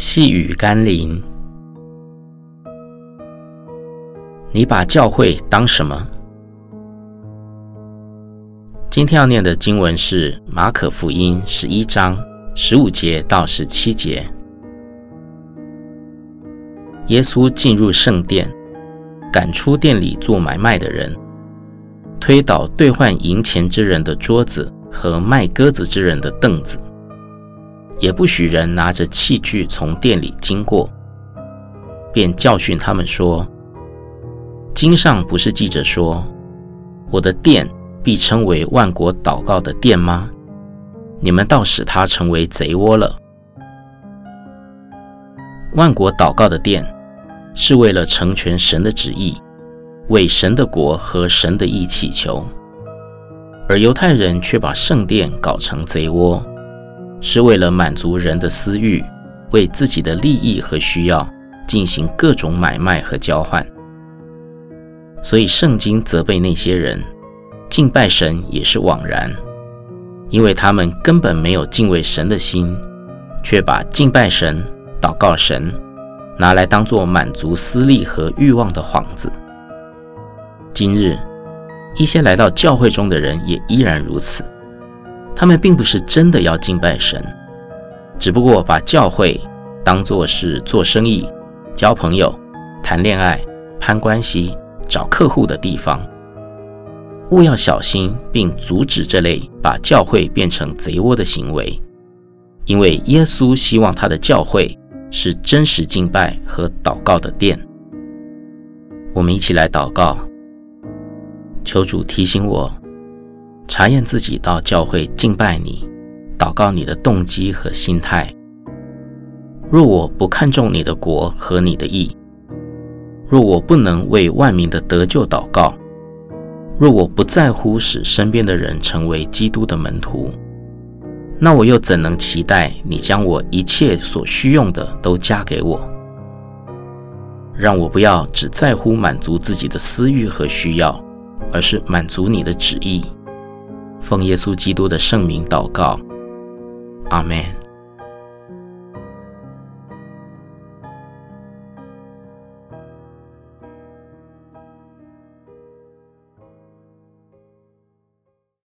细雨甘霖，你把教会当什么？今天要念的经文是马可福音十一章十五节到十七节。耶稣进入圣殿，赶出店里做买卖的人，推倒兑换银钱之人的桌子和卖鸽子之人的凳子。也不许人拿着器具从店里经过，便教训他们说：“经上不是记着说，我的殿必称为万国祷告的殿吗？你们倒使它成为贼窝了。万国祷告的殿是为了成全神的旨意，为神的国和神的义祈求，而犹太人却把圣殿搞成贼窝。”是为了满足人的私欲，为自己的利益和需要进行各种买卖和交换。所以圣经责备那些人，敬拜神也是枉然，因为他们根本没有敬畏神的心，却把敬拜神、祷告神拿来当做满足私利和欲望的幌子。今日一些来到教会中的人也依然如此。他们并不是真的要敬拜神，只不过把教会当作是做生意、交朋友、谈恋爱、攀关系、找客户的地方。务要小心，并阻止这类把教会变成贼窝的行为，因为耶稣希望他的教会是真实敬拜和祷告的殿。我们一起来祷告，求主提醒我。查验自己到教会敬拜你、祷告你的动机和心态。若我不看重你的国和你的义，若我不能为万民的得救祷告，若我不在乎使身边的人成为基督的门徒，那我又怎能期待你将我一切所需用的都加给我？让我不要只在乎满足自己的私欲和需要，而是满足你的旨意。奉耶稣基督的圣名祷告，阿门。